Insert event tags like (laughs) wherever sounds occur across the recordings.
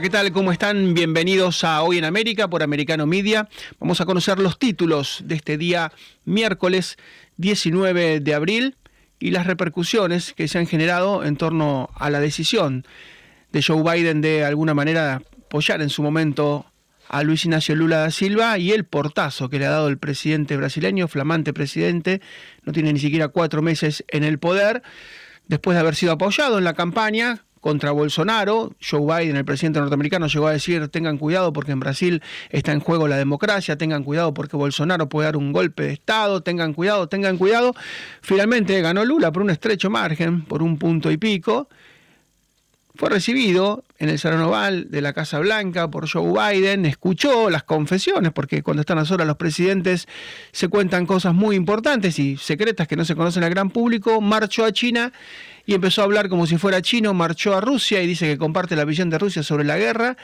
¿qué tal? ¿Cómo están? Bienvenidos a Hoy en América por Americano Media. Vamos a conocer los títulos de este día miércoles 19 de abril y las repercusiones que se han generado en torno a la decisión de Joe Biden de alguna manera apoyar en su momento a Luis Ignacio Lula da Silva y el portazo que le ha dado el presidente brasileño, flamante presidente, no tiene ni siquiera cuatro meses en el poder, después de haber sido apoyado en la campaña contra Bolsonaro. Joe Biden, el presidente norteamericano, llegó a decir, tengan cuidado porque en Brasil está en juego la democracia, tengan cuidado porque Bolsonaro puede dar un golpe de Estado, tengan cuidado, tengan cuidado. Finalmente ganó Lula por un estrecho margen, por un punto y pico. Fue recibido en el Salón Oval de la Casa Blanca por Joe Biden, escuchó las confesiones, porque cuando están a solas los presidentes se cuentan cosas muy importantes y secretas que no se conocen al gran público, marchó a China y empezó a hablar como si fuera chino, marchó a Rusia y dice que comparte la visión de Rusia sobre la guerra.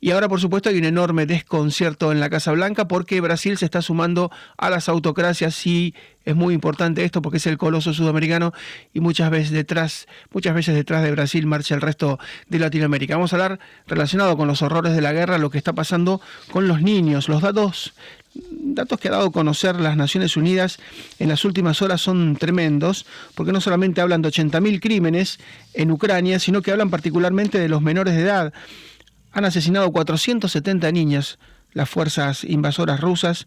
Y ahora, por supuesto, hay un enorme desconcierto en la Casa Blanca porque Brasil se está sumando a las autocracias y es muy importante esto porque es el coloso sudamericano y muchas veces detrás, muchas veces detrás de Brasil marcha el resto de Latinoamérica. Vamos a hablar relacionado con los horrores de la guerra, lo que está pasando con los niños. Los datos datos que ha dado a conocer las Naciones Unidas en las últimas horas son tremendos, porque no solamente hablan de 80.000 crímenes en Ucrania, sino que hablan particularmente de los menores de edad. Han asesinado 470 niñas las fuerzas invasoras rusas,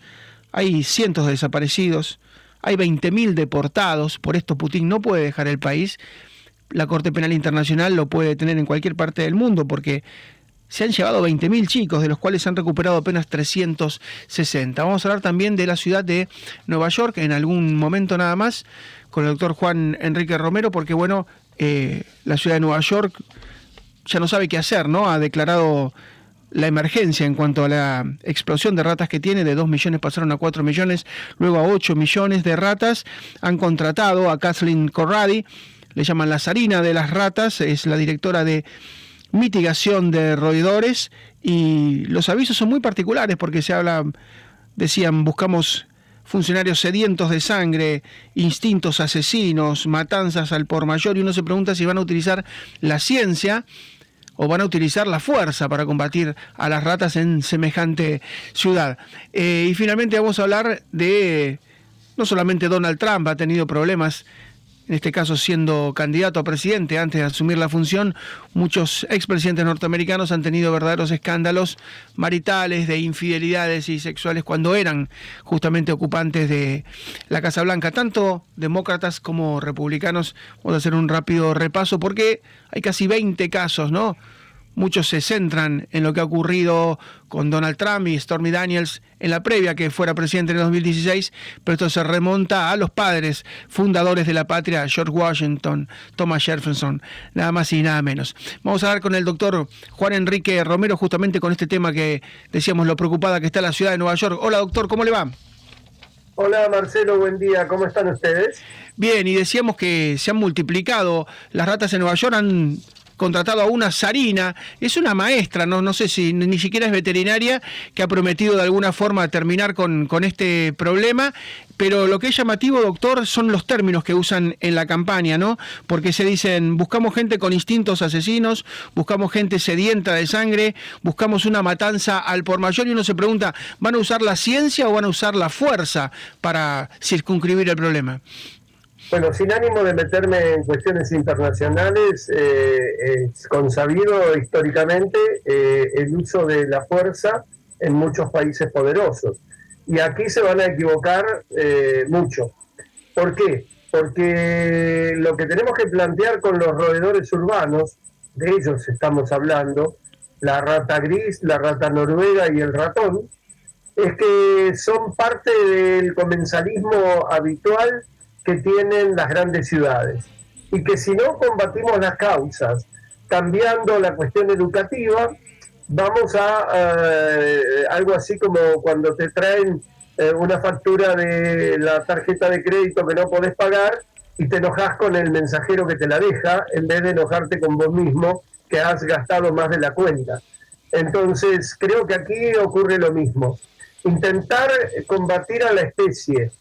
hay cientos de desaparecidos, hay 20.000 deportados, por esto Putin no puede dejar el país. La Corte Penal Internacional lo puede tener en cualquier parte del mundo porque se han llevado 20.000 chicos, de los cuales se han recuperado apenas 360. Vamos a hablar también de la ciudad de Nueva York en algún momento nada más con el doctor Juan Enrique Romero, porque bueno, eh, la ciudad de Nueva York ya no sabe qué hacer, ¿no? Ha declarado la emergencia en cuanto a la explosión de ratas que tiene, de 2 millones pasaron a 4 millones, luego a 8 millones de ratas. Han contratado a Kathleen Corradi, le llaman la zarina de las ratas, es la directora de mitigación de roedores y los avisos son muy particulares porque se habla, decían, buscamos funcionarios sedientos de sangre, instintos asesinos, matanzas al por mayor y uno se pregunta si van a utilizar la ciencia o van a utilizar la fuerza para combatir a las ratas en semejante ciudad. Eh, y finalmente vamos a hablar de, no solamente Donald Trump ha tenido problemas en este caso siendo candidato a presidente antes de asumir la función, muchos expresidentes norteamericanos han tenido verdaderos escándalos maritales, de infidelidades y sexuales cuando eran justamente ocupantes de la Casa Blanca, tanto demócratas como republicanos. Vamos a hacer un rápido repaso porque hay casi 20 casos, ¿no? Muchos se centran en lo que ha ocurrido con Donald Trump y Stormy Daniels en la previa que fuera presidente en el 2016, pero esto se remonta a los padres fundadores de la patria, George Washington, Thomas Jefferson, nada más y nada menos. Vamos a hablar con el doctor Juan Enrique Romero justamente con este tema que decíamos lo preocupada que está la ciudad de Nueva York. Hola doctor, ¿cómo le va? Hola Marcelo, buen día, ¿cómo están ustedes? Bien, y decíamos que se han multiplicado las ratas en Nueva York, han contratado a una zarina, es una maestra, no, no sé si ni siquiera es veterinaria, que ha prometido de alguna forma terminar con, con este problema, pero lo que es llamativo, doctor, son los términos que usan en la campaña, ¿no? Porque se dicen, buscamos gente con instintos asesinos, buscamos gente sedienta de sangre, buscamos una matanza al por mayor y uno se pregunta, ¿van a usar la ciencia o van a usar la fuerza para circunscribir el problema? Bueno, sin ánimo de meterme en cuestiones internacionales, eh, es consabido históricamente eh, el uso de la fuerza en muchos países poderosos. Y aquí se van a equivocar eh, mucho. ¿Por qué? Porque lo que tenemos que plantear con los roedores urbanos, de ellos estamos hablando, la rata gris, la rata noruega y el ratón, es que son parte del comensalismo habitual que tienen las grandes ciudades. Y que si no combatimos las causas, cambiando la cuestión educativa, vamos a eh, algo así como cuando te traen eh, una factura de la tarjeta de crédito que no podés pagar y te enojas con el mensajero que te la deja en vez de enojarte con vos mismo que has gastado más de la cuenta. Entonces, creo que aquí ocurre lo mismo. Intentar combatir a la especie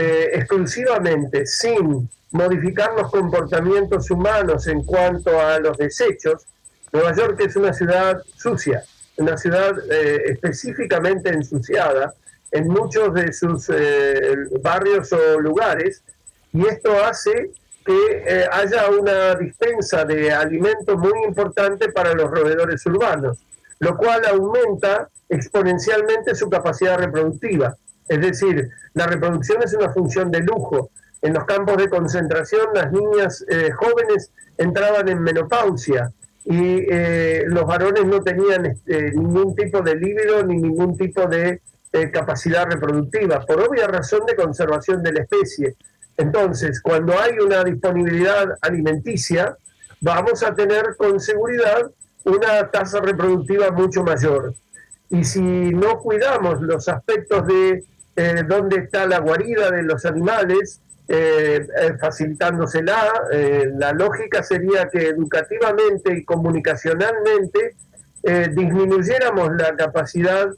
eh, exclusivamente sin modificar los comportamientos humanos en cuanto a los desechos, Nueva York es una ciudad sucia, una ciudad eh, específicamente ensuciada en muchos de sus eh, barrios o lugares, y esto hace que haya una dispensa de alimentos muy importante para los roedores urbanos, lo cual aumenta exponencialmente su capacidad reproductiva. Es decir, la reproducción es una función de lujo. En los campos de concentración las niñas jóvenes entraban en menopausia y eh, los varones no tenían este, ningún tipo de líbido ni ningún tipo de eh, capacidad reproductiva, por obvia razón de conservación de la especie. Entonces, cuando hay una disponibilidad alimenticia, vamos a tener con seguridad una tasa reproductiva mucho mayor. Y si no cuidamos los aspectos de eh, dónde está la guarida de los animales, eh, eh, facilitándosela. Eh, la lógica sería que educativamente y comunicacionalmente eh, disminuyéramos la capacidad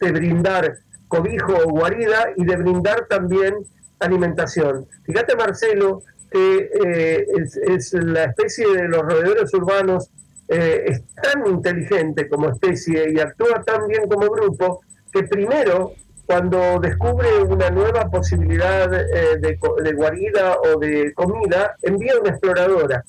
de brindar cobijo o guarida y de brindar también alimentación. Fíjate, Marcelo, que es, la especie de los roedores urbanos es tan inteligente como especie y actúa tan bien como grupo que primero cuando descubre una nueva posibilidad eh, de, guarida o de comida, envía una exploradora.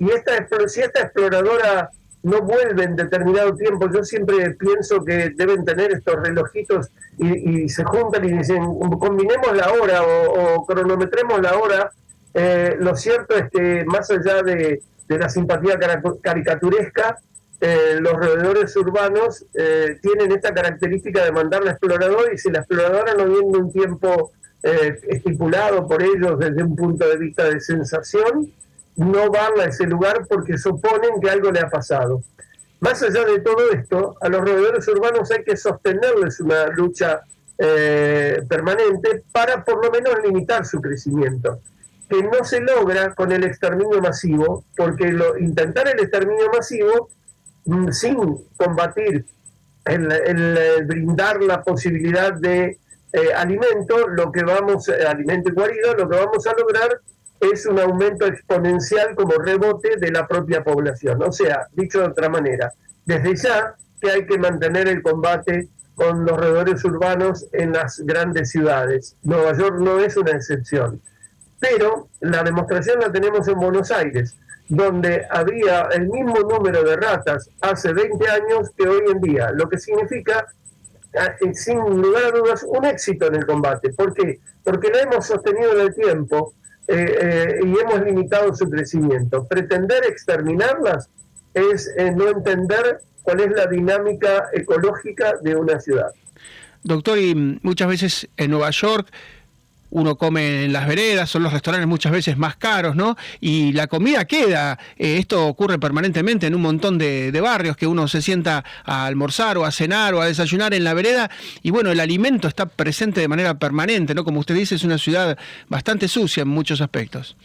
Y esta, si esta exploradora no vuelve en determinado tiempo, yo siempre pienso que deben tener estos relojitos y, se juntan y dicen, combinemos la hora o, cronometremos la hora. Eh, lo cierto es que más allá de, de la simpatía caricaturesca, eh, los roedores urbanos eh, tienen esta característica de mandar la exploradora y si la exploradora no viene un tiempo eh, estipulado por ellos desde un punto de vista de sensación, no van a ese lugar porque suponen que algo le ha pasado. Más allá de todo esto, a los roedores urbanos hay que sostenerles una lucha permanente para por lo menos limitar su crecimiento, que no se logra con el exterminio masivo, porque intentar el exterminio masivo sin combatir el, brindar la posibilidad de eh, alimento, lo que vamos, eh, alimento y guarida, lo que vamos a lograr es un aumento exponencial como rebote de la propia población. O sea, dicho de otra manera, desde ya que hay que mantener el combate con los roedores urbanos en las grandes ciudades. Nueva York no es una excepción. Pero la demostración la tenemos en Buenos Aires donde había el mismo número de ratas hace 20 años que hoy en día, lo que significa, eh, sin lugar a dudas, un éxito en el combate. ¿Por qué? Porque lo hemos sostenido en el tiempo eh, eh, y hemos limitado su crecimiento. Pretender exterminarlas es no entender cuál es la dinámica ecológica de una ciudad. Doctor, y muchas veces en Nueva York uno come en las veredas, son los restaurantes muchas veces más caros, ¿no? Y la comida queda. Eh, esto ocurre permanentemente en un montón de, barrios que uno se sienta a almorzar o a cenar o a desayunar en la vereda y bueno, el alimento está presente de manera permanente, ¿no? Como usted dice, es una ciudad bastante sucia en muchos aspectos.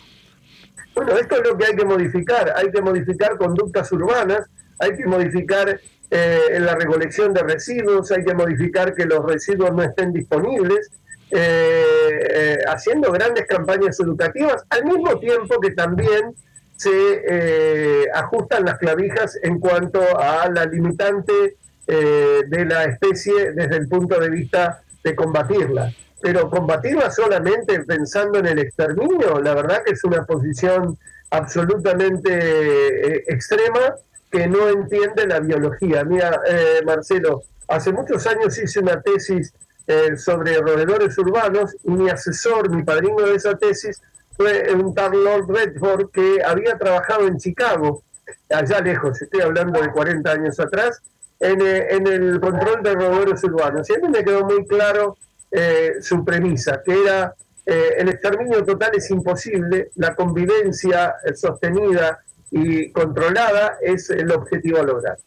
Bueno, esto es lo que hay que modificar. Hay que modificar conductas urbanas, hay que modificar eh, la recolección de residuos, hay que modificar que los residuos no estén disponibles eh, eh, haciendo grandes campañas educativas, al mismo tiempo que también se eh, ajustan las clavijas en cuanto a la limitante de la especie desde el punto de vista de combatirla. Pero combatirla solamente pensando en el exterminio, la verdad que es una posición absolutamente extrema que no entiende la biología. Mira, Marcelo, hace muchos años hice una tesis eh, sobre roedores urbanos y mi asesor, mi padrino de esa tesis, fue un tal Lord Redford que había trabajado en Chicago, allá lejos, estoy hablando de 40 años atrás, en, eh, el control de roedores urbanos. Y a mí me quedó muy claro eh, su premisa, que era el exterminio total es imposible, la convivencia sostenida y controlada es el objetivo a lograr.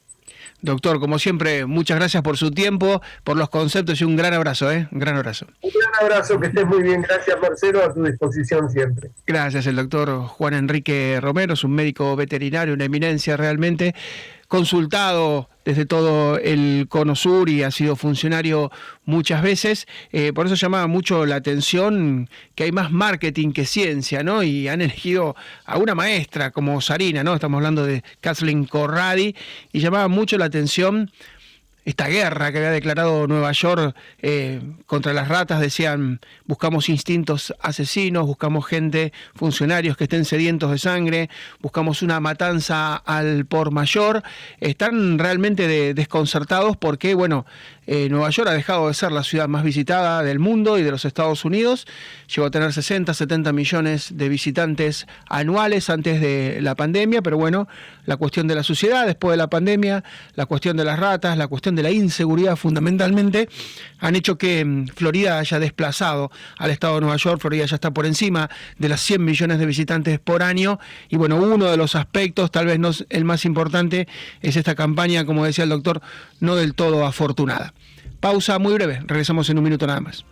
Doctor, como siempre, muchas gracias por su tiempo, por los conceptos y un gran abrazo, ¿eh? Un gran abrazo. Un gran abrazo, que estés muy bien. Gracias, Marcelo, a tu disposición siempre. Gracias, el doctor Juan Enrique Romero, es un médico veterinario, una eminencia realmente, consultado desde todo el Cono Sur y ha sido funcionario muchas veces. Eh, por eso llamaba mucho la atención que hay más marketing que ciencia, ¿no? Y han elegido a una maestra como Sarina, ¿no? Estamos hablando de Kathleen Corradi, y llamaba mucho la atención esta guerra que había declarado Nueva York eh, contra las ratas, decían, buscamos instintos asesinos, buscamos gente, funcionarios que estén sedientos de sangre, buscamos una matanza al por mayor, están realmente desconcertados porque, bueno, eh, Nueva York ha dejado de ser la ciudad más visitada del mundo y de los Estados Unidos. Llegó a tener 60, 70 millones de visitantes anuales antes de la pandemia, pero bueno, la cuestión de la suciedad después de la pandemia, la cuestión de las ratas, la cuestión de la inseguridad fundamentalmente, han hecho que mm, Florida haya desplazado al estado de Nueva York. Florida ya está por encima de las 100 millones de visitantes por año. Y bueno, uno de los aspectos, tal vez no el más importante, es esta campaña, como decía el doctor, no del todo afortunada. Pausa muy breve, regresamos en un minuto nada más.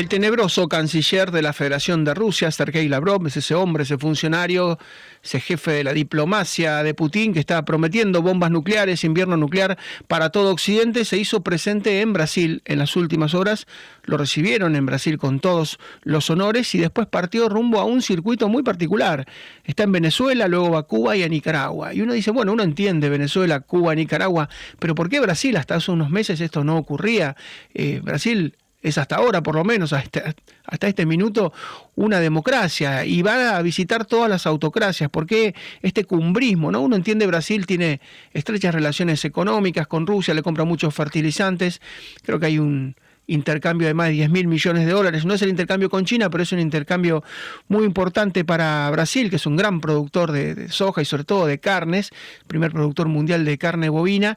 El tenebroso canciller de la Federación de Rusia, Sergei Lavrov, es ese hombre, ese funcionario, ese jefe de la diplomacia de Putin que está prometiendo bombas nucleares, invierno nuclear para todo Occidente, se hizo presente en Brasil en las últimas horas. Lo recibieron en Brasil con todos los honores y después partió rumbo a un circuito muy particular. Está en Venezuela, luego va a Cuba y a Nicaragua. Y uno dice, bueno, uno entiende Venezuela, Cuba, Nicaragua, pero ¿por qué Brasil? Hasta hace unos meses esto no ocurría. Eh, Brasil es hasta ahora por lo menos, hasta, este minuto, una democracia y va a visitar todas las autocracias. porque este cumbrismo? ¿no? Uno entiende Brasil tiene estrechas relaciones económicas con Rusia, le compra muchos fertilizantes, creo que hay un intercambio de más de 10 mil millones de dólares. No es el intercambio con China, pero es un intercambio muy importante para Brasil, que es un gran productor de, de soja y sobre todo de carnes, primer productor mundial de carne bovina,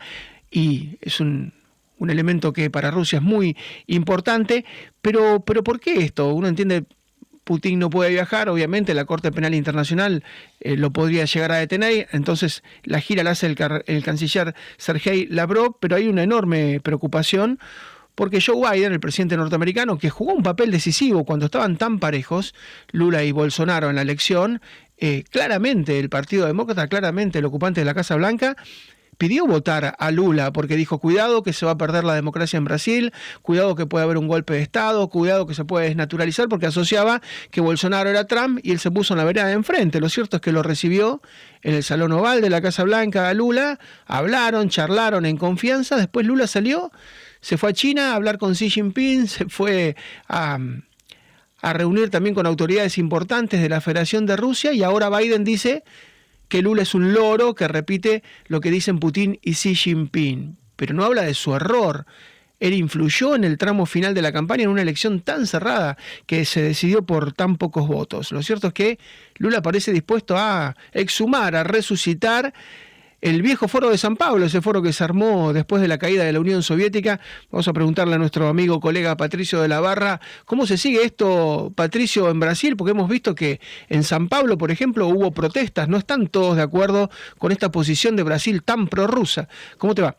y es un un elemento que para Rusia es muy importante, pero, pero ¿por qué esto? Uno entiende, Putin no puede viajar, obviamente la Corte Penal Internacional eh, lo podría llegar a detener, entonces la gira la hace el, canciller Sergei Lavrov, pero hay una enorme preocupación porque Joe Biden, el presidente norteamericano, que jugó un papel decisivo cuando estaban tan parejos, Lula y Bolsonaro en la elección, eh, claramente el Partido Demócrata, claramente el ocupante de la Casa Blanca, pidió votar a Lula porque dijo, cuidado que se va a perder la democracia en Brasil, cuidado que puede haber un golpe de Estado, cuidado que se puede desnaturalizar, porque asociaba que Bolsonaro era Trump y él se puso en la vereda de enfrente. Lo cierto es que lo recibió en el Salón Oval de la Casa Blanca a Lula, hablaron, charlaron en confianza, después Lula salió, se fue a China a hablar con Xi Jinping, (laughs) se fue a a reunir también con autoridades importantes de la Federación de Rusia y ahora Biden dice que Lula es un loro que repite lo que dicen Putin y Xi Jinping, pero no habla de su error. Él influyó en el tramo final de la campaña en una elección tan cerrada que se decidió por tan pocos votos. Lo cierto es que Lula parece dispuesto a exhumar, a resucitar el viejo foro de San Pablo, ese foro que se armó después de la caída de la Unión Soviética. Vamos a preguntarle a nuestro amigo colega Patricio de la Barra, ¿cómo se sigue esto, Patricio, en Brasil? Porque hemos visto que en San Pablo, por ejemplo, hubo protestas, no están todos de acuerdo con esta posición de Brasil tan prorrusa. ¿Cómo te va?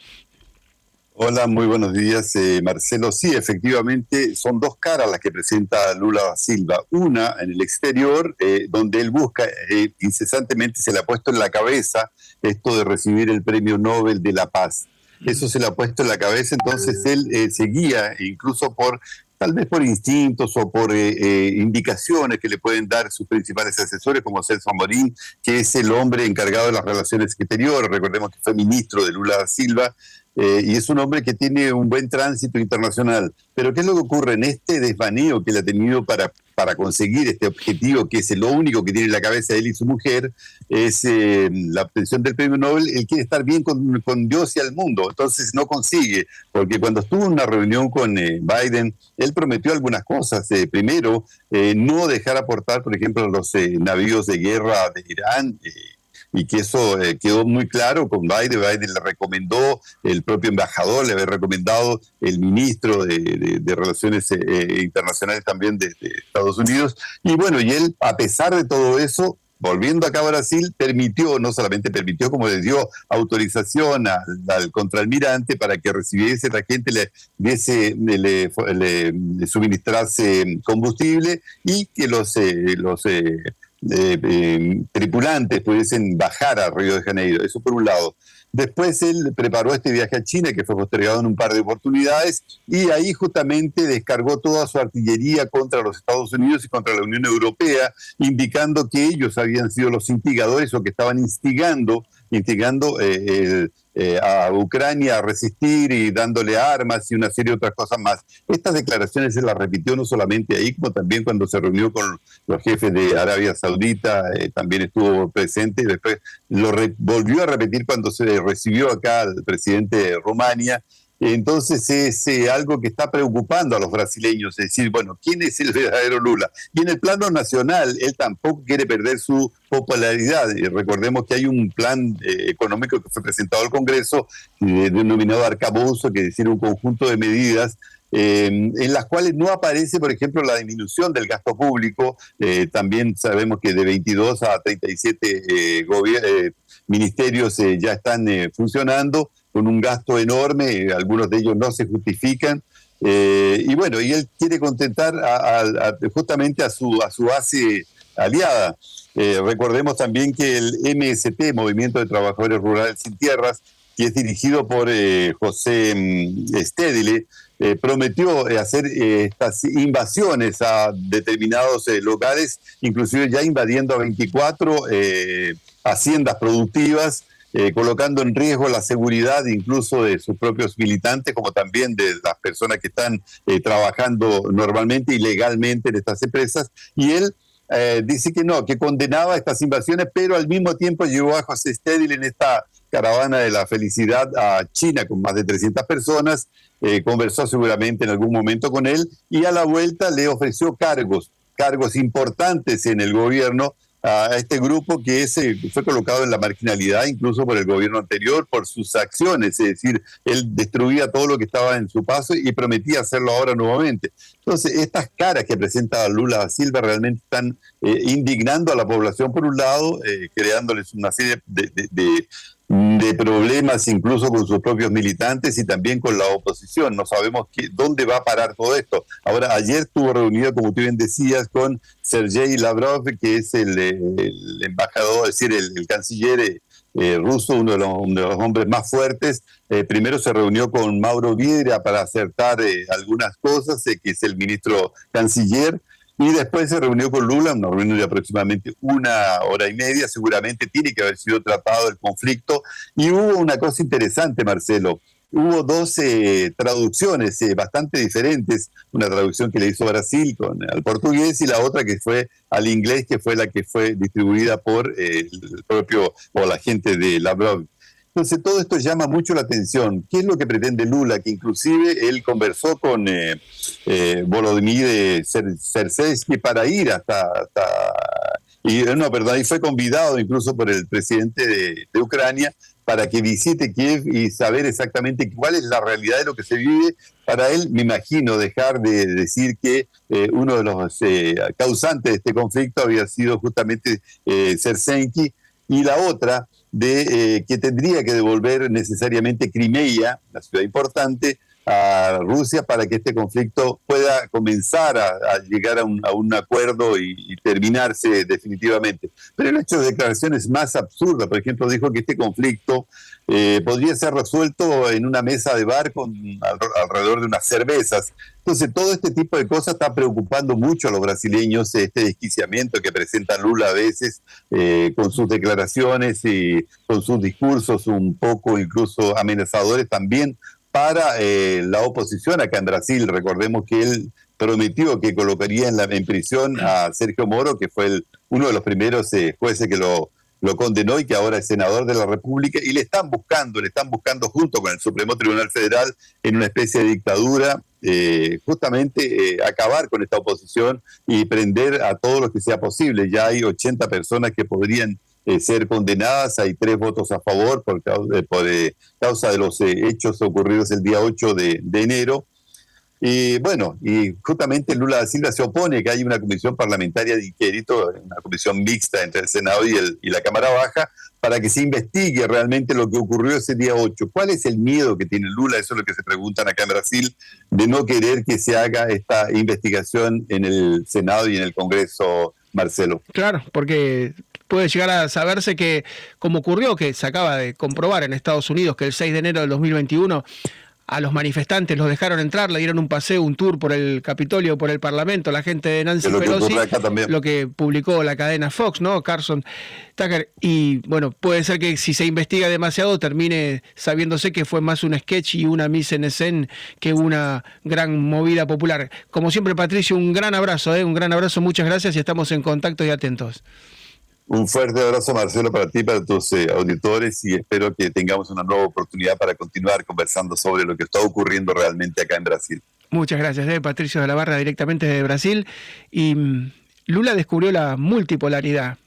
Hola, muy buenos días, eh, Marcelo. Sí, efectivamente, son dos caras las que presenta Lula Silva. Una en el exterior, eh, donde él busca, eh, incesantemente se le ha puesto en la cabeza esto de recibir el Premio Nobel de la Paz. Eso se le ha puesto en la cabeza, entonces él seguía, incluso por tal vez por instintos o por indicaciones que le pueden dar sus principales asesores, como Celso Amorín, que es el hombre encargado de las relaciones exteriores. Recordemos que fue ministro de Lula Silva eh, y es un hombre que tiene un buen tránsito internacional. Pero ¿qué es lo que ocurre en este desvaneo que él ha tenido para, para conseguir este objetivo, que es lo único que tiene en la cabeza él y su mujer, es eh, la obtención del premio Nobel? Él quiere estar bien con, Dios y al mundo, entonces no consigue, porque cuando estuvo en una reunión con eh, Biden, él prometió algunas cosas. primero, no dejar aportar, por ejemplo, los navíos de guerra de Irán y que eso eh, quedó muy claro con Biden. Biden le recomendó, el propio embajador le había recomendado, el ministro de, Relaciones eh, eh, Internacionales también de, Estados Unidos. Y bueno, y él, a pesar de todo eso, volviendo acá a Brasil, permitió, no solamente permitió, como le dio autorización al, contraalmirante para que recibiese la gente, le, diese, le, suministrase combustible y que los, eh, los eh, eh, tripulantes pudiesen bajar a Río de Janeiro. Eso por un lado. Después él preparó este viaje a China, que fue postergado en un par de oportunidades, y ahí justamente descargó toda su artillería contra los Estados Unidos y contra la Unión Europea, indicando que ellos habían sido los instigadores o que estaban instigando, instigando eh, el eh, a Ucrania a resistir y dándole armas y una serie de otras cosas más. Estas declaraciones se las repitió no solamente ahí, como también cuando se reunió con los jefes de Arabia Saudita, eh, también estuvo presente y después lo volvió a repetir cuando se recibió acá al presidente de Rumania entonces es eh, algo que está preocupando a los brasileños, es decir, bueno, ¿quién es el verdadero Lula? Y en el plano nacional, él tampoco quiere perder su popularidad. Recordemos que hay un plan eh, económico que fue presentado al Congreso, eh, denominado Arcaboso, que es decir, un conjunto de medidas en las cuales no aparece, por ejemplo, la disminución del gasto público. también sabemos que de 22 a 37 ministerios ya están funcionando con un gasto enorme, algunos de ellos no se justifican. Eh, y bueno, y él quiere contentar justamente a su, a su base aliada. Eh, recordemos también que el MST, Movimiento de Trabajadores Rurales Sin Tierras, que es dirigido por eh, José mm, Stedile, prometió hacer estas invasiones a determinados locales, inclusive ya invadiendo a 24 haciendas productivas eh, colocando en riesgo la seguridad incluso de sus propios militantes, como también de las personas que están eh, trabajando normalmente y legalmente en estas empresas. Y él eh, dice que no, que condenaba estas invasiones, pero al mismo tiempo llevó a José Stedil en esta caravana de la felicidad a China con más de 300 personas, conversó seguramente en algún momento con él y a la vuelta le ofreció cargos, cargos importantes en el gobierno a este grupo que ese fue colocado en la marginalidad incluso por el gobierno anterior por sus acciones, es decir, él destruía todo lo que estaba en su paso y prometía hacerlo ahora nuevamente. Entonces, estas caras que presenta Lula Silva realmente están eh, indignando a la población por un lado, eh, creándoles una serie de problemas incluso con sus propios militantes y también con la oposición. No sabemos qué, dónde va a parar todo esto. Ahora, ayer estuvo reunido, como tú bien decías, con Sergei Lavrov, que es el, embajador, es decir, el, canciller eh, eh, ruso, uno de, los, hombres más fuertes. Eh, primero se reunió con Mauro Vidria para acertar algunas cosas, que es el ministro canciller. Y después se reunió con Lula, una reunión de aproximadamente una hora y media, seguramente tiene que haber sido tratado el conflicto. Y hubo una cosa interesante, Marcelo. Hubo dos traducciones eh, bastante diferentes, una traducción que le hizo Brasil al portugués y la otra que fue al inglés, que fue la que fue distribuida por eh, el propio o la gente de Lavrov. Entonces todo esto llama mucho la atención. ¿Qué es lo que pretende Lula? Que inclusive él conversó con eh, eh, Volodymyr Zersky para ir hasta, y no, perdón, y fue convidado incluso por el presidente de, Ucrania para que visite Kiev y saber exactamente cuál es la realidad de lo que se vive. Para él, me imagino, dejar de decir que eh, uno de los eh, causantes de este conflicto había sido justamente eh, y la otra de eh, que tendría que devolver necesariamente Crimea, la ciudad importante, a Rusia para que este conflicto pueda comenzar a, llegar a un, acuerdo y, terminarse definitivamente. Pero el hecho de declaraciones más absurdas, por ejemplo, dijo que este conflicto eh, podría ser resuelto en una mesa de bar con alrededor de unas cervezas. Entonces, todo este tipo de cosas está preocupando mucho a los brasileños, este desquiciamiento que presenta Lula a veces eh, con sus declaraciones y con sus discursos un poco incluso amenazadores también para eh, la oposición acá en Brasil. Recordemos que él prometió que colocaría en, la, en prisión a Sergio Moro, que fue el, uno de los primeros eh, jueces que lo, condenó y que ahora es senador de la República, y le están buscando, le están buscando junto con el Supremo Tribunal Federal en una especie de dictadura, eh, justamente acabar con esta oposición y prender a todos los que sea posible. Ya hay 80 personas que podrían eh, ser condenadas. Hay tres votos a favor por, causa, por eh, causa de los eh, hechos ocurridos el día 8 de, enero. Y bueno, y justamente Lula da Silva se opone que haya una comisión parlamentaria de inquérito, una comisión mixta entre el Senado y, el, y la Cámara Baja, para que se investigue realmente lo que ocurrió ese día 8. ¿Cuál es el miedo que tiene Lula? Eso es lo que se preguntan acá en Brasil, de no querer que se haga esta investigación en el Senado y en el Congreso, Marcelo. Claro, porque puede llegar a saberse que, como ocurrió, que se acaba de comprobar en Estados Unidos que el 6 de enero del 2021 a los manifestantes los dejaron entrar, le dieron un paseo, un tour por el Capitolio, por el Parlamento, la gente de Nancy Pelosi, lo que publicó la cadena Fox, ¿no? Carson Tucker. Y bueno, puede ser que si se investiga demasiado termine sabiéndose que fue más un sketch y una mise en escena que una gran movida popular. Como siempre, Patricio, un gran abrazo, ¿eh? un gran abrazo, muchas gracias y estamos en contacto y atentos. Un fuerte abrazo, Marcelo, para ti, para tus eh, auditores y espero que tengamos una nueva oportunidad para continuar conversando sobre lo que está ocurriendo realmente acá en Brasil. Muchas gracias, eh, Patricio de la Barra, directamente de Brasil. Y mm, Lula descubrió la multipolaridad.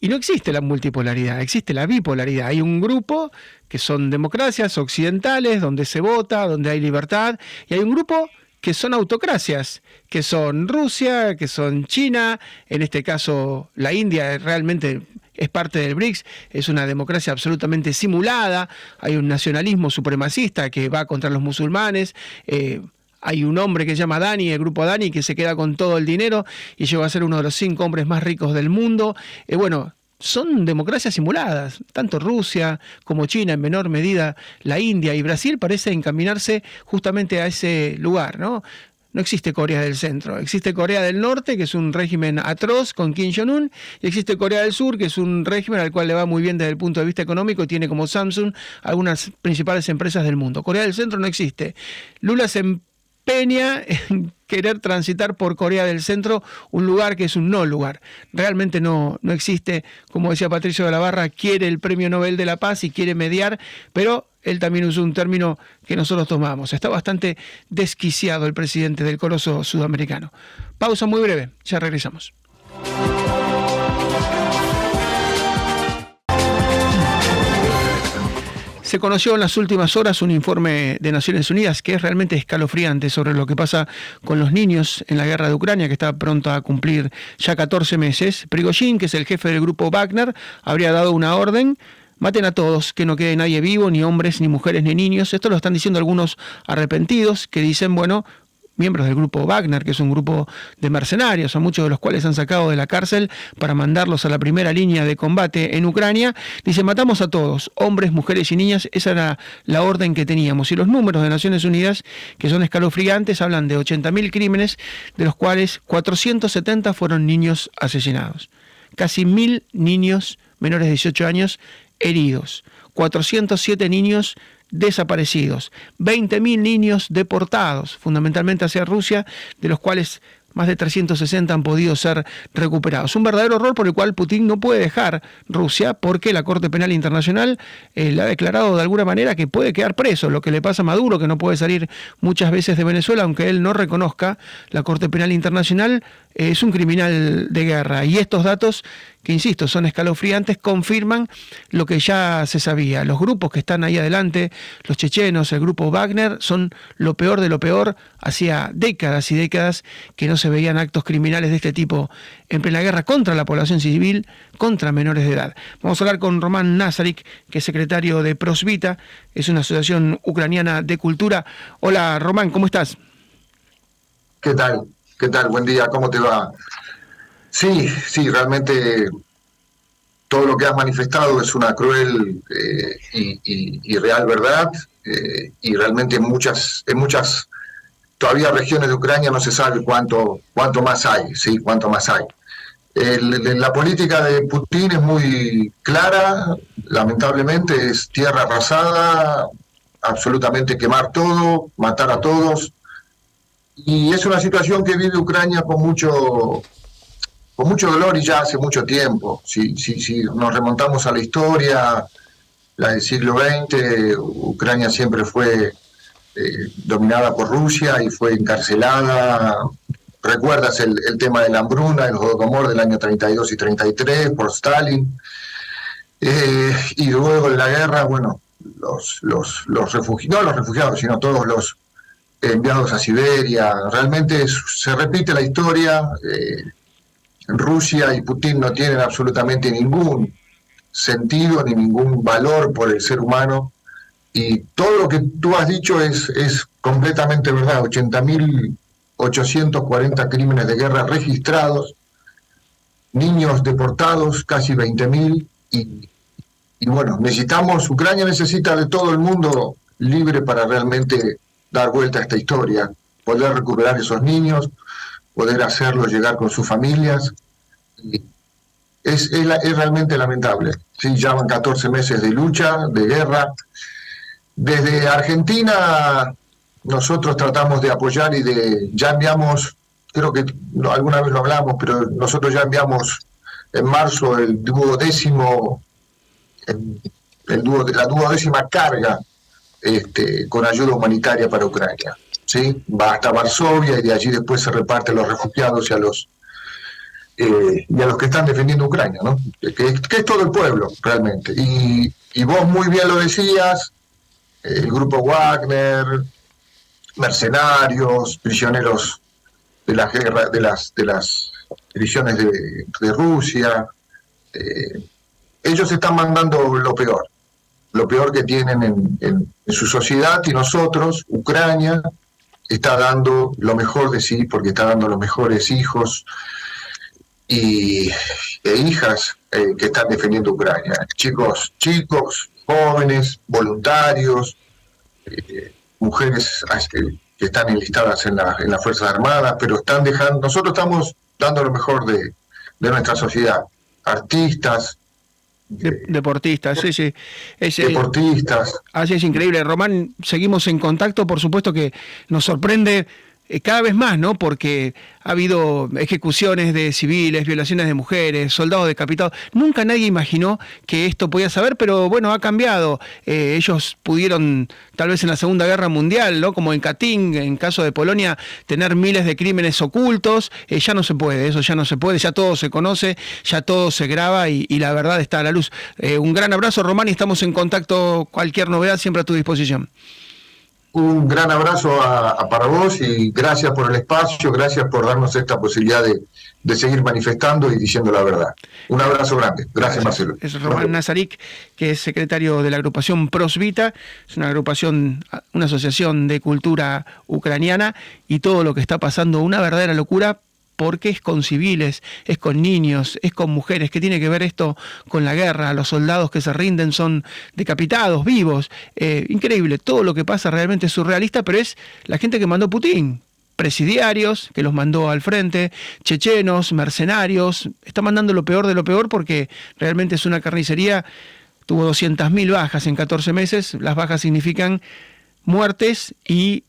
Y no existe la multipolaridad, existe la bipolaridad. Hay un grupo que son democracias occidentales, donde se vota, donde hay libertad, y hay un grupo que son autocracias, que son Rusia, que son China, en este caso la India realmente es parte del BRICS, es una democracia absolutamente simulada, hay un nacionalismo supremacista que va contra los musulmanes. Eh, hay un hombre que se llama Dani, el grupo Dani, que se queda con todo el dinero y llegó a ser uno de los cinco hombres más ricos del mundo. Eh, bueno, son democracias simuladas. Tanto Rusia como China, en menor medida la India y Brasil parece encaminarse justamente a ese lugar, ¿no? No existe Corea del Centro, existe Corea del Norte, que es un régimen atroz con Kim Jong-un, y existe Corea del Sur, que es un régimen al cual le va muy bien desde el punto de vista económico y tiene como Samsung algunas principales empresas del mundo. Corea del Centro no existe. Lula se empeña en querer transitar por Corea del Centro, un lugar que es un no lugar. Realmente no, no existe, como decía Patricio de la Barra, quiere el Premio Nobel de la Paz y quiere mediar, pero él también usó un término que nosotros tomamos. Está bastante desquiciado el presidente del coloso sudamericano. Pausa muy breve, ya regresamos. Se conoció en las últimas horas un informe de Naciones Unidas que es realmente escalofriante sobre lo que pasa con los niños en la guerra de Ucrania, que está pronto a cumplir ya 14 meses. Prigozhin, que es el jefe del grupo Wagner, habría dado una orden maten a todos, que no quede nadie vivo, ni hombres, ni mujeres, ni niños. Esto lo están diciendo algunos arrepentidos que dicen, bueno, miembros del grupo Wagner, que es un grupo de mercenarios, a muchos de los cuales han sacado de la cárcel para mandarlos a la primera línea de combate en Ucrania. Dice, matamos a todos, hombres, mujeres y niñas, esa era la orden que teníamos. Y los números de Naciones Unidas, que son escalofriantes, hablan de 80.000 crímenes, de los cuales 470 fueron niños asesinados. Casi mil niños menores de 18 años heridos. 407 niños desaparecidos, 20.000 niños deportados, fundamentalmente hacia Rusia, de los cuales más de 360 han podido ser recuperados. Un verdadero horror por el cual Putin no puede dejar Rusia porque la Corte Penal Internacional eh, le ha declarado de alguna manera que puede quedar preso, lo que le pasa a Maduro, que no puede salir muchas veces de Venezuela, aunque él no reconozca, la Corte Penal Internacional eh, es un criminal de guerra. Y estos datos que insisto, son escalofriantes, confirman lo que ya se sabía. Los grupos que están ahí adelante, los chechenos, el grupo Wagner, son lo peor de lo peor. Hacía décadas y décadas que no se veían actos criminales de este tipo en plena guerra contra la población civil, contra menores de edad. Vamos a hablar con Román Nazarik, que es secretario de Prosvita, es una asociación ucraniana de cultura. Hola Román, ¿cómo estás? ¿Qué tal? ¿Qué tal? Buen día, ¿cómo te va? Sí, sí, realmente todo lo que has manifestado es una cruel eh, y, real verdad eh, y realmente en muchas, en muchas todavía regiones de Ucrania no se sabe cuánto, cuánto más hay, sí, cuánto más hay. la política de Putin es muy clara, lamentablemente es tierra arrasada, absolutamente quemar todo, matar a todos. Y es una situación que vive Ucrania con mucho, con mucho dolor y ya hace mucho tiempo. Si, si, si nos remontamos a la historia, la del siglo XX, Ucrania siempre fue eh, dominada por Rusia y fue encarcelada. Recuerdas el, tema de la hambruna, el Holodomor del año 32 y 33 por Stalin. Eh, y luego de la guerra, bueno, los, los, los refugiados, no los refugiados, sino todos los enviados a Siberia. Realmente se repite la historia. Eh, Rusia y Putin no tienen absolutamente ningún sentido ni ningún valor por el ser humano. Y todo lo que tú has dicho es, es completamente verdad. 80.840 crímenes de guerra registrados, niños deportados, casi 20.000. Y, y bueno, necesitamos, Ucrania necesita de todo el mundo libre para realmente dar vuelta a esta historia, poder recuperar esos niños, poder hacerlos llegar con sus familias. Es, es, realmente lamentable. Sí, ya van 14 meses de lucha, de guerra. Desde Argentina nosotros tratamos de apoyar y de, ya enviamos, creo que alguna vez lo hablamos, pero nosotros ya enviamos en marzo el duodécimo, el, el la duodécima carga este, con ayuda humanitaria para Ucrania. ¿Sí? Va hasta Varsovia y de allí después se reparte a los refugiados y a los, eh, y a los que están defendiendo Ucrania, ¿no? que, es todo el pueblo realmente. Y, vos muy bien lo decías, el grupo Wagner, mercenarios, prisioneros de la guerra, de las, de las divisiones de, Rusia, eh, ellos están mandando lo peor lo peor que tienen en, su sociedad y nosotros, Ucrania, está dando lo mejor de sí porque está dando los mejores hijos y, e hijas eh, que están defendiendo Ucrania. Chicos, chicos, jóvenes, voluntarios, eh, mujeres eh, que están enlistadas en, la, en, las Fuerzas Armadas, pero están dejando, nosotros estamos dando lo mejor de, de nuestra sociedad. Artistas, deportistas, sí, sí. deportistas. Así es increíble. Román, seguimos en contacto, por supuesto que nos sorprende eh, cada vez más, ¿no? Porque ha habido ejecuciones de civiles, violaciones de mujeres, soldados decapitados. Nunca nadie imaginó que esto podía saber, pero bueno, ha cambiado. Eh, ellos pudieron, tal vez en la Segunda Guerra Mundial, ¿no? Como en Katyn, en caso de Polonia, tener miles de crímenes ocultos. Eh, ya no se puede, eso ya no se puede, ya todo se conoce, ya todo se graba y, la verdad está a la luz. un gran abrazo, Román, y estamos en contacto. Cualquier novedad siempre a tu disposición un gran abrazo a, para vos y gracias por el espacio, gracias por darnos esta posibilidad de, seguir manifestando y diciendo la verdad. Un abrazo grande. Gracias, Marcelo. Es Román Nazarik, que es secretario de la agrupación Prosvita, es una agrupación, una asociación de cultura ucraniana y todo lo que está pasando, una verdadera locura porque es con civiles, es con niños, es con mujeres. ¿Qué tiene que ver esto con la guerra? Los soldados que se rinden son decapitados, vivos. Eh, increíble, todo lo que pasa realmente es surrealista, pero es la gente que mandó Putin. Presidiarios, que los mandó al frente, chechenos, mercenarios, está mandando lo peor de lo peor porque realmente es una carnicería. Tuvo 200.000 bajas en 14 meses. Las bajas significan muertes y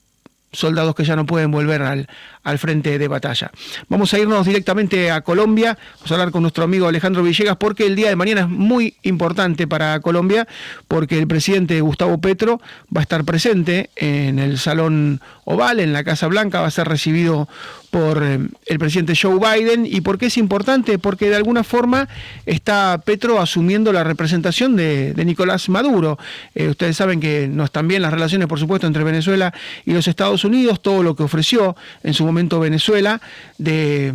soldados que ya no pueden volver al, al frente de batalla. Vamos a irnos directamente a Colombia, vamos a hablar con nuestro amigo Alejandro Villegas porque el día de mañana es muy importante para Colombia porque el presidente Gustavo Petro va a estar presente en el Salón Oval, en la Casa Blanca, va a ser recibido por eh, el presidente Joe Biden. ¿Y por qué es importante? Porque de alguna forma está Petro asumiendo la representación de, Nicolás Maduro. Eh, ustedes saben que no están bien las relaciones, por supuesto, entre Venezuela y los Estados Unidos, todo lo que ofreció en su momento Venezuela de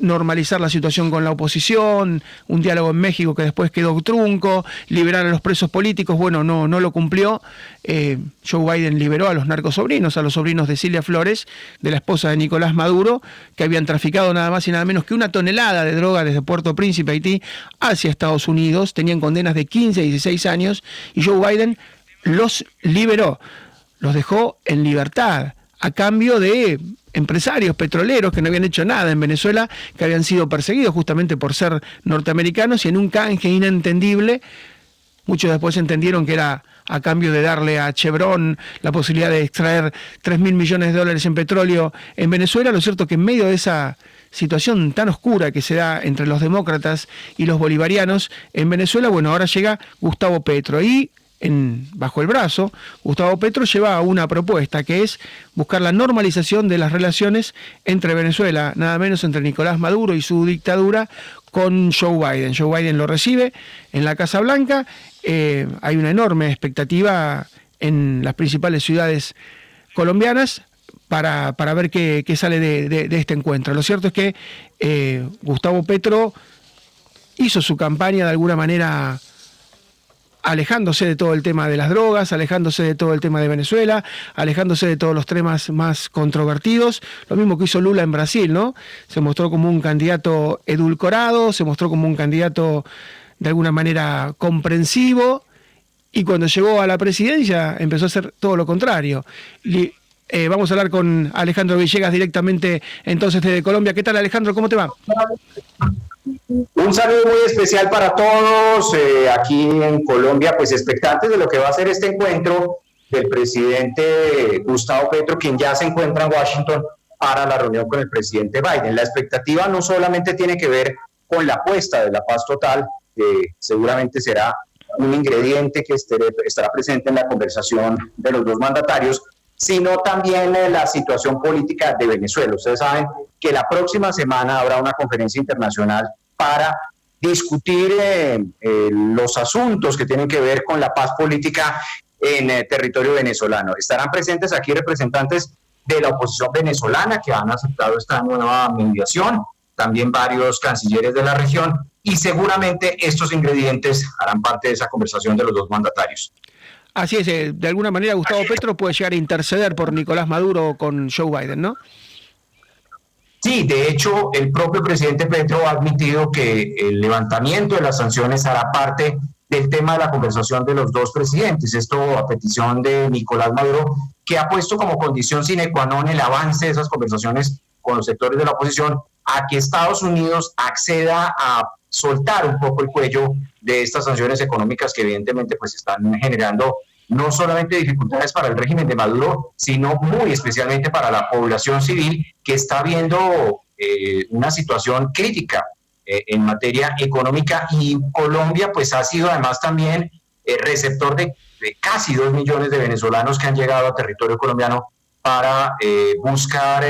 normalizar la situación con la oposición, un diálogo en México que después quedó trunco, liberar a los presos políticos, bueno, no, no lo cumplió. Eh, Joe Biden liberó a los narcosobrinos, a los sobrinos de Silvia Flores, de la esposa de Nicolás Maduro, que habían traficado nada más y nada menos que una tonelada de droga desde Puerto Príncipe, Haití, hacia Estados Unidos, tenían condenas de 15 y 16 años, y Joe Biden los liberó, los dejó en libertad a cambio de empresarios petroleros que no habían hecho nada en Venezuela, que habían sido perseguidos justamente por ser norteamericanos y en un canje inentendible, muchos después entendieron que era a cambio de darle a Chevron la posibilidad de extraer 3 mil millones de dólares en petróleo en Venezuela. Lo cierto que en medio de esa situación tan oscura que se da entre los demócratas y los bolivarianos en Venezuela, bueno, ahora llega Gustavo Petro y bajo el brazo, Gustavo Petro lleva una propuesta que es buscar la normalización de las relaciones entre Venezuela, nada menos entre Nicolás Maduro y su dictadura, con Joe Biden. Joe Biden lo recibe en la Casa Blanca, eh, hay una enorme expectativa en las principales ciudades colombianas, para, para ver qué, sale de, este encuentro. Lo cierto es que eh, Gustavo Petro hizo su campaña de alguna manera alejándose de todo el tema de las drogas, alejándose de todo el tema de Venezuela, alejándose de todos los temas más controvertidos, lo mismo que hizo Lula en Brasil, ¿no? Se mostró como un candidato edulcorado, se mostró como un candidato de alguna manera comprensivo, y cuando llegó a la presidencia empezó a hacer todo lo contrario. Eh, vamos a hablar con Alejandro Villegas directamente entonces desde Colombia. ¿Qué tal Alejandro? ¿Cómo te va? Un saludo muy especial para todos eh, aquí en Colombia, pues expectantes de lo que va a ser este encuentro del presidente Gustavo Petro, quien ya se encuentra en Washington para la reunión con el presidente Biden. La expectativa no solamente tiene que ver con la apuesta de la paz total, que seguramente será un ingrediente que estará presente en la conversación de los dos mandatarios, sino también la situación política de Venezuela. Ustedes saben que la próxima semana habrá una conferencia internacional para discutir eh, eh, los asuntos que tienen que ver con la paz política en el territorio venezolano. Estarán presentes aquí representantes de la oposición venezolana que han aceptado esta nueva mediación, también varios cancilleres de la región y seguramente estos ingredientes harán parte de esa conversación de los dos mandatarios. Así es, eh, de alguna manera Gustavo Petro puede llegar a interceder por Nicolás Maduro con Joe Biden, ¿no? Sí, de hecho, el propio presidente Petro ha admitido que el levantamiento de las sanciones hará parte del tema de la conversación de los dos presidentes. Esto a petición de Nicolás Maduro, que ha puesto como condición sine qua non el avance de esas conversaciones con los sectores de la oposición a que Estados Unidos acceda a soltar un poco el cuello de estas sanciones económicas que evidentemente pues están generando no solamente dificultades para el régimen de Maduro, sino muy especialmente para la población civil que está viendo eh, una situación crítica eh, en materia económica. Y Colombia pues ha sido además también eh, receptor de, de, casi dos millones de venezolanos que han llegado a territorio colombiano para buscar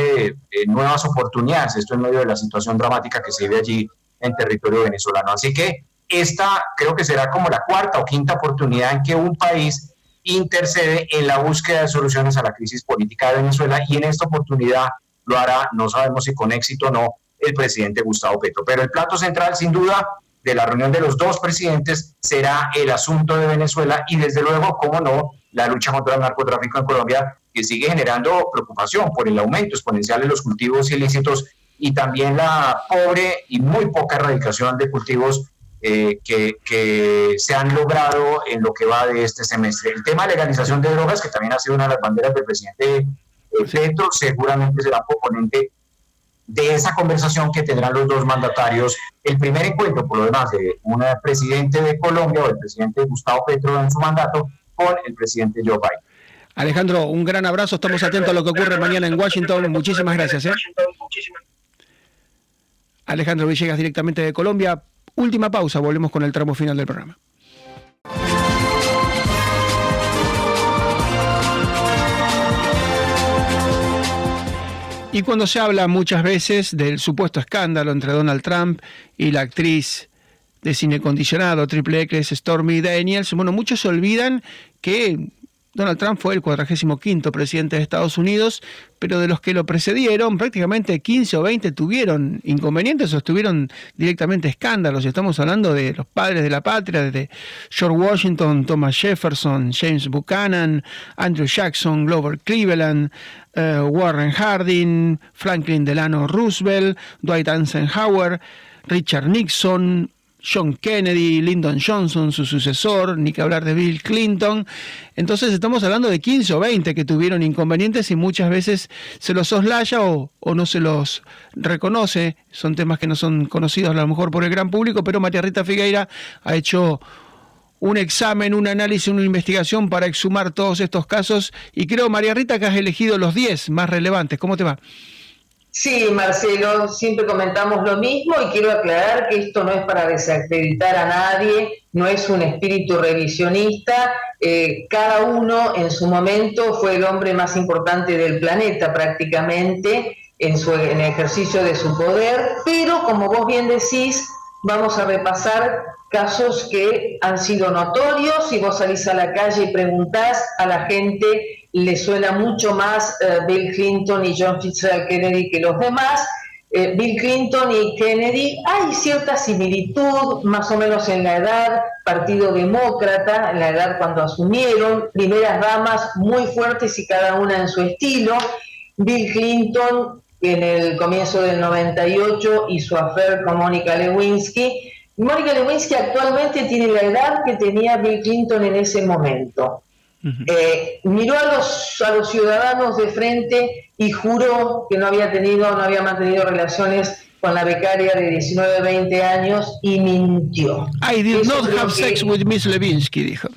nuevas oportunidades, esto en medio de la situación dramática que se vive allí en territorio venezolano. Así que esta creo que será como la cuarta o quinta oportunidad en que un país intercede en la búsqueda de soluciones a la crisis política de Venezuela y en esta oportunidad lo hará, no sabemos si con éxito o no, el presidente Gustavo Petro. Pero el plato central, sin duda, de la reunión de los dos presidentes será el asunto de Venezuela y desde luego, cómo no, la lucha contra el narcotráfico en Colombia, que sigue generando preocupación por el aumento exponencial de los cultivos ilícitos y también la pobre y muy poca erradicación de cultivos eh, que, que, se han logrado en lo que va de este semestre. El tema de legalización de drogas, que también ha sido una de las banderas del presidente eh, Petro, seguramente será componente de esa conversación que tendrán los dos mandatarios. El primer encuentro, por lo demás, de un presidente de Colombia o el presidente Gustavo Petro en su mandato con el presidente Joe Biden. Alejandro, un gran abrazo. Estamos atentos a lo que ocurre mañana en Washington. Muchísimas gracias. ¿eh? Alejandro Villegas directamente de Colombia. Última pausa, volvemos con el tramo final del programa. Y cuando se habla muchas veces del supuesto escándalo entre Donald Trump y la actriz de cine condicionado Triple X Stormy Daniels, bueno, muchos se olvidan que Donald Trump fue el 45 presidente de Estados Unidos, pero de los que lo precedieron, prácticamente 15 o 20 tuvieron inconvenientes o estuvieron directamente escándalos. Estamos hablando de los padres de la patria, de George Washington, Thomas Jefferson, James Buchanan, Andrew Jackson, Glover Cleveland, eh, Warren Harding, Franklin Delano Roosevelt, Dwight Eisenhower, Richard Nixon, John Kennedy, Lyndon Johnson, su sucesor, ni que hablar de Bill Clinton. Entonces estamos hablando de 15 o 20 que tuvieron inconvenientes y muchas veces se los soslaya o, no se los reconoce. Son temas que no son conocidos a lo mejor por el gran público, pero María Rita Figueira ha hecho un examen, un análisis, una investigación para exhumar todos estos casos y creo, María Rita, que has elegido los 10 más relevantes. ¿Cómo te va? Sí, Marcelo, siempre comentamos lo mismo y quiero aclarar que esto no es para desacreditar a nadie, no es un espíritu revisionista, eh, cada uno en su momento fue el hombre más importante del planeta prácticamente en, su, en el ejercicio de su poder, pero como vos bien decís, vamos a repasar casos que han sido notorios. Y vos salís a la calle y preguntás a la gente le suena mucho más eh, Bill Clinton y John Fitzgerald Kennedy que los demás. Eh, Bill Clinton y Kennedy hay cierta similitud, más o menos en la edad, Partido Demócrata, en la edad cuando asumieron, primeras damas muy fuertes y cada una en su estilo. Bill Clinton en el comienzo del 98 y su affair con Mónica Lewinsky. Mónica Lewinsky actualmente tiene la edad que tenía Bill Clinton en ese momento. Eh, miró a los, a los ciudadanos de frente y juró que no había tenido, no había mantenido relaciones con la becaria de 19, 20 años y mintió. I did not have sex with Miss Lewinsky, dijo.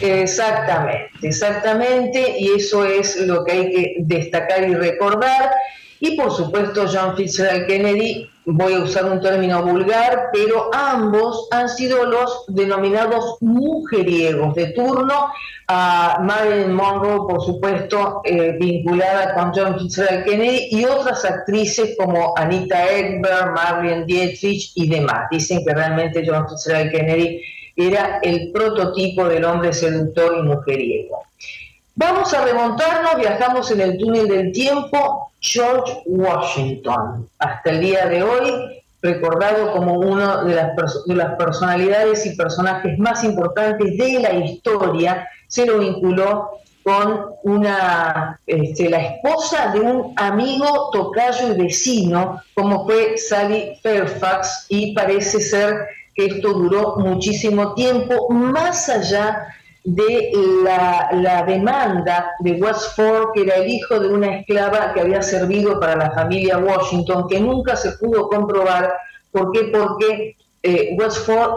Exactamente, exactamente, y eso es lo que hay que destacar y recordar. Y por supuesto, John Fitzgerald Kennedy, voy a usar un término vulgar, pero ambos han sido los denominados mujeriegos de turno. A Marilyn Monroe, por supuesto, eh, vinculada con John Fitzgerald Kennedy, y otras actrices como Anita Ekberg, Marlene Dietrich y demás. Dicen que realmente John Fitzgerald Kennedy era el prototipo del hombre seductor y mujeriego. Vamos a remontarnos, viajamos en el túnel del tiempo, George Washington, hasta el día de hoy recordado como una de las, de las personalidades y personajes más importantes de la historia, se lo vinculó con una, este, la esposa de un amigo, tocayo y vecino, como fue Sally Fairfax, y parece ser esto duró muchísimo tiempo, más allá de la, demanda de Westford, que era el hijo de una esclava que había servido para la familia Washington, que nunca se pudo comprobar. ¿Por qué? Porque eh,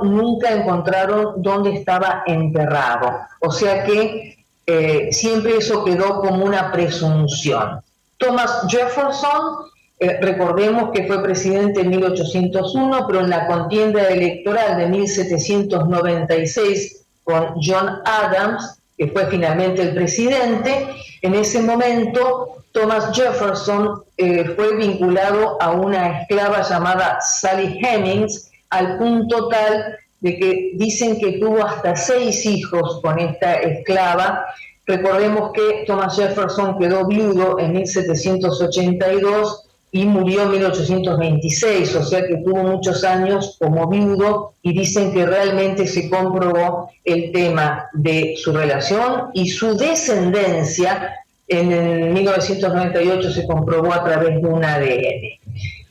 nunca encontraron dónde estaba enterrado. O sea que eh, siempre eso quedó como una presunción. Thomas Jefferson eh, recordemos que fue presidente en 1801, pero en la contienda electoral de 1796 con John Adams, que fue finalmente el presidente, en ese momento Thomas Jefferson eh, fue vinculado a una esclava llamada Sally Hemings, al punto tal de que dicen que tuvo hasta seis hijos con esta esclava. Recordemos que Thomas Jefferson quedó viudo en 1782 y murió en 1826, o sea que tuvo muchos años como viudo y dicen que realmente se comprobó el tema de su relación y su descendencia en 1998 se comprobó a través de un ADN.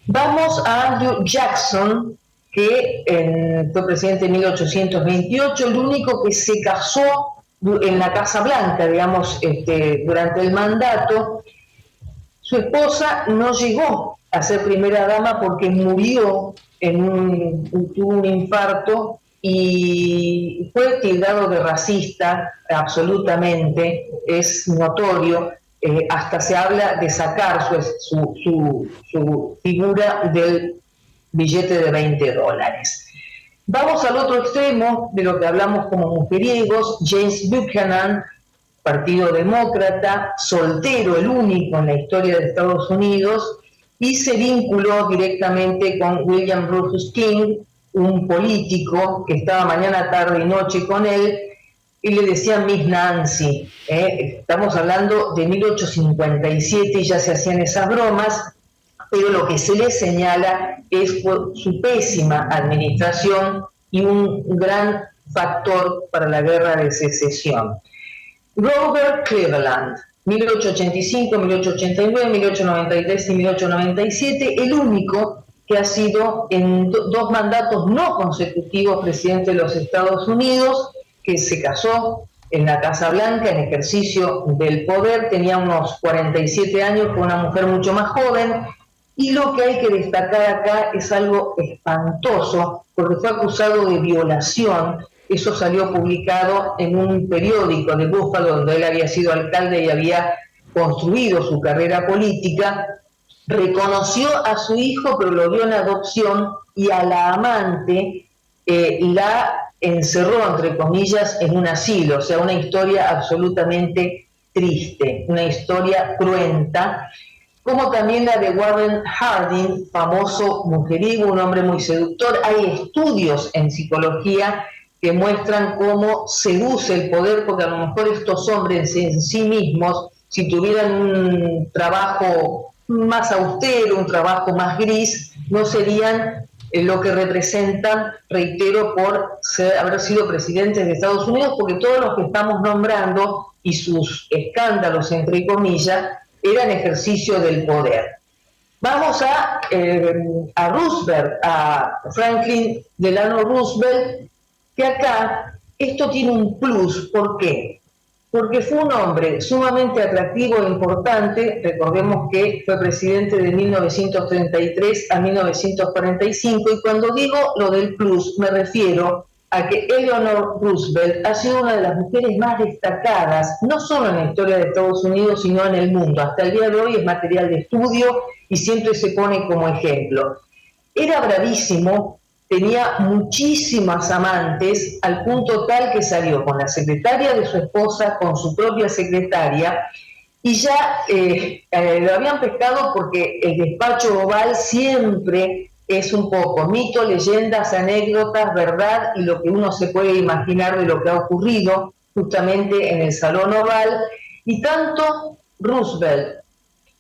Vamos a Andrew Jackson, que fue presidente en 1828, el único que se casó en la Casa Blanca, digamos, este, durante el mandato, su esposa no llegó a ser primera dama porque murió en un, tuvo un infarto y fue tildado de racista absolutamente, es notorio, eh, hasta se habla de sacar su, su, figura del billete de 20 dólares. Vamos al otro extremo de lo que hablamos como mujeriegos, James Buchanan, Partido Demócrata, soltero, el único en la historia de Estados Unidos, y se vinculó directamente con William Rufus King, un político que estaba mañana, tarde y noche con él, y le decía Miss Nancy. ¿eh? Estamos hablando de 1857 y ya se hacían esas bromas, pero lo que se le señala es su pésima administración y un gran factor para la guerra de secesión. Robert Cleveland, 1885, 1889, 1893 y 1897, el único que ha sido en dos mandatos no consecutivos presidente de los Estados Unidos, que se casó en la Casa Blanca en ejercicio del poder, tenía unos 47 años con una mujer mucho más joven, y lo que hay que destacar acá es algo espantoso, porque fue acusado de violación eso salió publicado en un periódico de Búfalo, donde él había sido alcalde y había construido su carrera política. Reconoció a su hijo, pero lo dio en adopción y a la amante eh, la encerró, entre comillas, en un asilo. O sea, una historia absolutamente triste, una historia cruenta como también la de Warren Harding, famoso mujeriego, un hombre muy seductor. Hay estudios en psicología que muestran cómo seduce el poder, porque a lo mejor estos hombres en sí mismos, si tuvieran un trabajo más austero, un trabajo más gris, no serían eh, lo que representan, reitero, por haber sido presidentes de Estados Unidos, porque todos los que estamos nombrando y sus escándalos, entre comillas, eran ejercicio del poder. Vamos a, eh, a Roosevelt, a Franklin Delano Roosevelt, que acá esto tiene un plus. ¿Por qué? Porque fue un hombre sumamente atractivo e importante. Recordemos que fue presidente de 1933 a 1945 y cuando digo lo del plus me refiero a que Eleanor Roosevelt ha sido una de las mujeres más destacadas, no solo en la historia de Estados Unidos, sino en el mundo. Hasta el día de hoy es material de estudio y siempre se pone como ejemplo. Era bravísimo, tenía muchísimas amantes, al punto tal que salió con la secretaria de su esposa, con su propia secretaria, y ya eh, eh, lo habían pescado porque el despacho oval siempre es un poco mito, leyendas, anécdotas, verdad y lo que uno se puede imaginar de lo que ha ocurrido justamente en el Salón Oval. Y tanto Roosevelt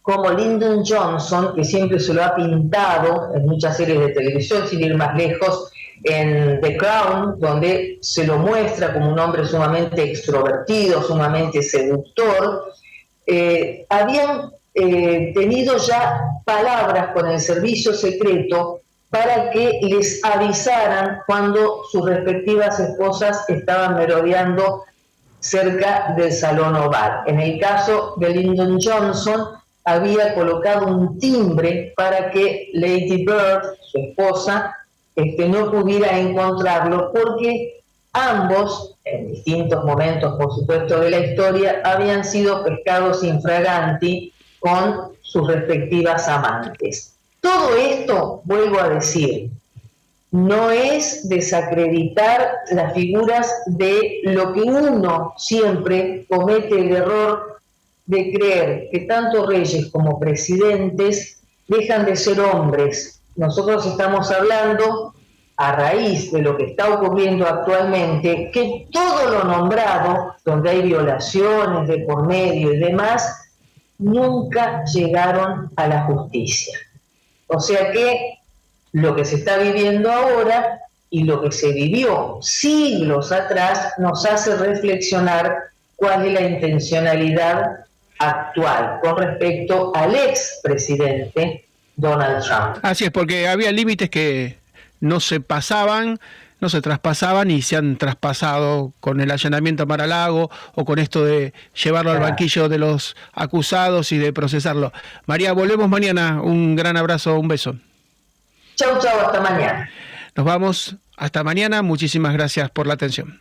como Lyndon Johnson, que siempre se lo ha pintado en muchas series de televisión, sin ir más lejos, en The Crown, donde se lo muestra como un hombre sumamente extrovertido, sumamente seductor, eh, habían eh, tenido ya palabras con el servicio secreto para que les avisaran cuando sus respectivas esposas estaban merodeando cerca del salón oval. En el caso de Lyndon Johnson, había colocado un timbre para que Lady Bird, su esposa, este, no pudiera encontrarlo porque ambos, en distintos momentos por supuesto de la historia, habían sido pescados infraganti con sus respectivas amantes. Todo esto, vuelvo a decir, no es desacreditar las figuras de lo que uno siempre comete el error de creer que tanto reyes como presidentes dejan de ser hombres. Nosotros estamos hablando a raíz de lo que está ocurriendo actualmente, que todo lo nombrado, donde hay violaciones de por medio y demás, nunca llegaron a la justicia. O sea que lo que se está viviendo ahora y lo que se vivió siglos atrás nos hace reflexionar cuál es la intencionalidad actual con respecto al ex presidente Donald Trump. Así es, porque había límites que no se pasaban no se traspasaban y se han traspasado con el allanamiento a Maralago o con esto de llevarlo al banquillo de los acusados y de procesarlo. María, volvemos mañana. Un gran abrazo, un beso. Chau, chau, hasta mañana. Nos vamos hasta mañana. Muchísimas gracias por la atención.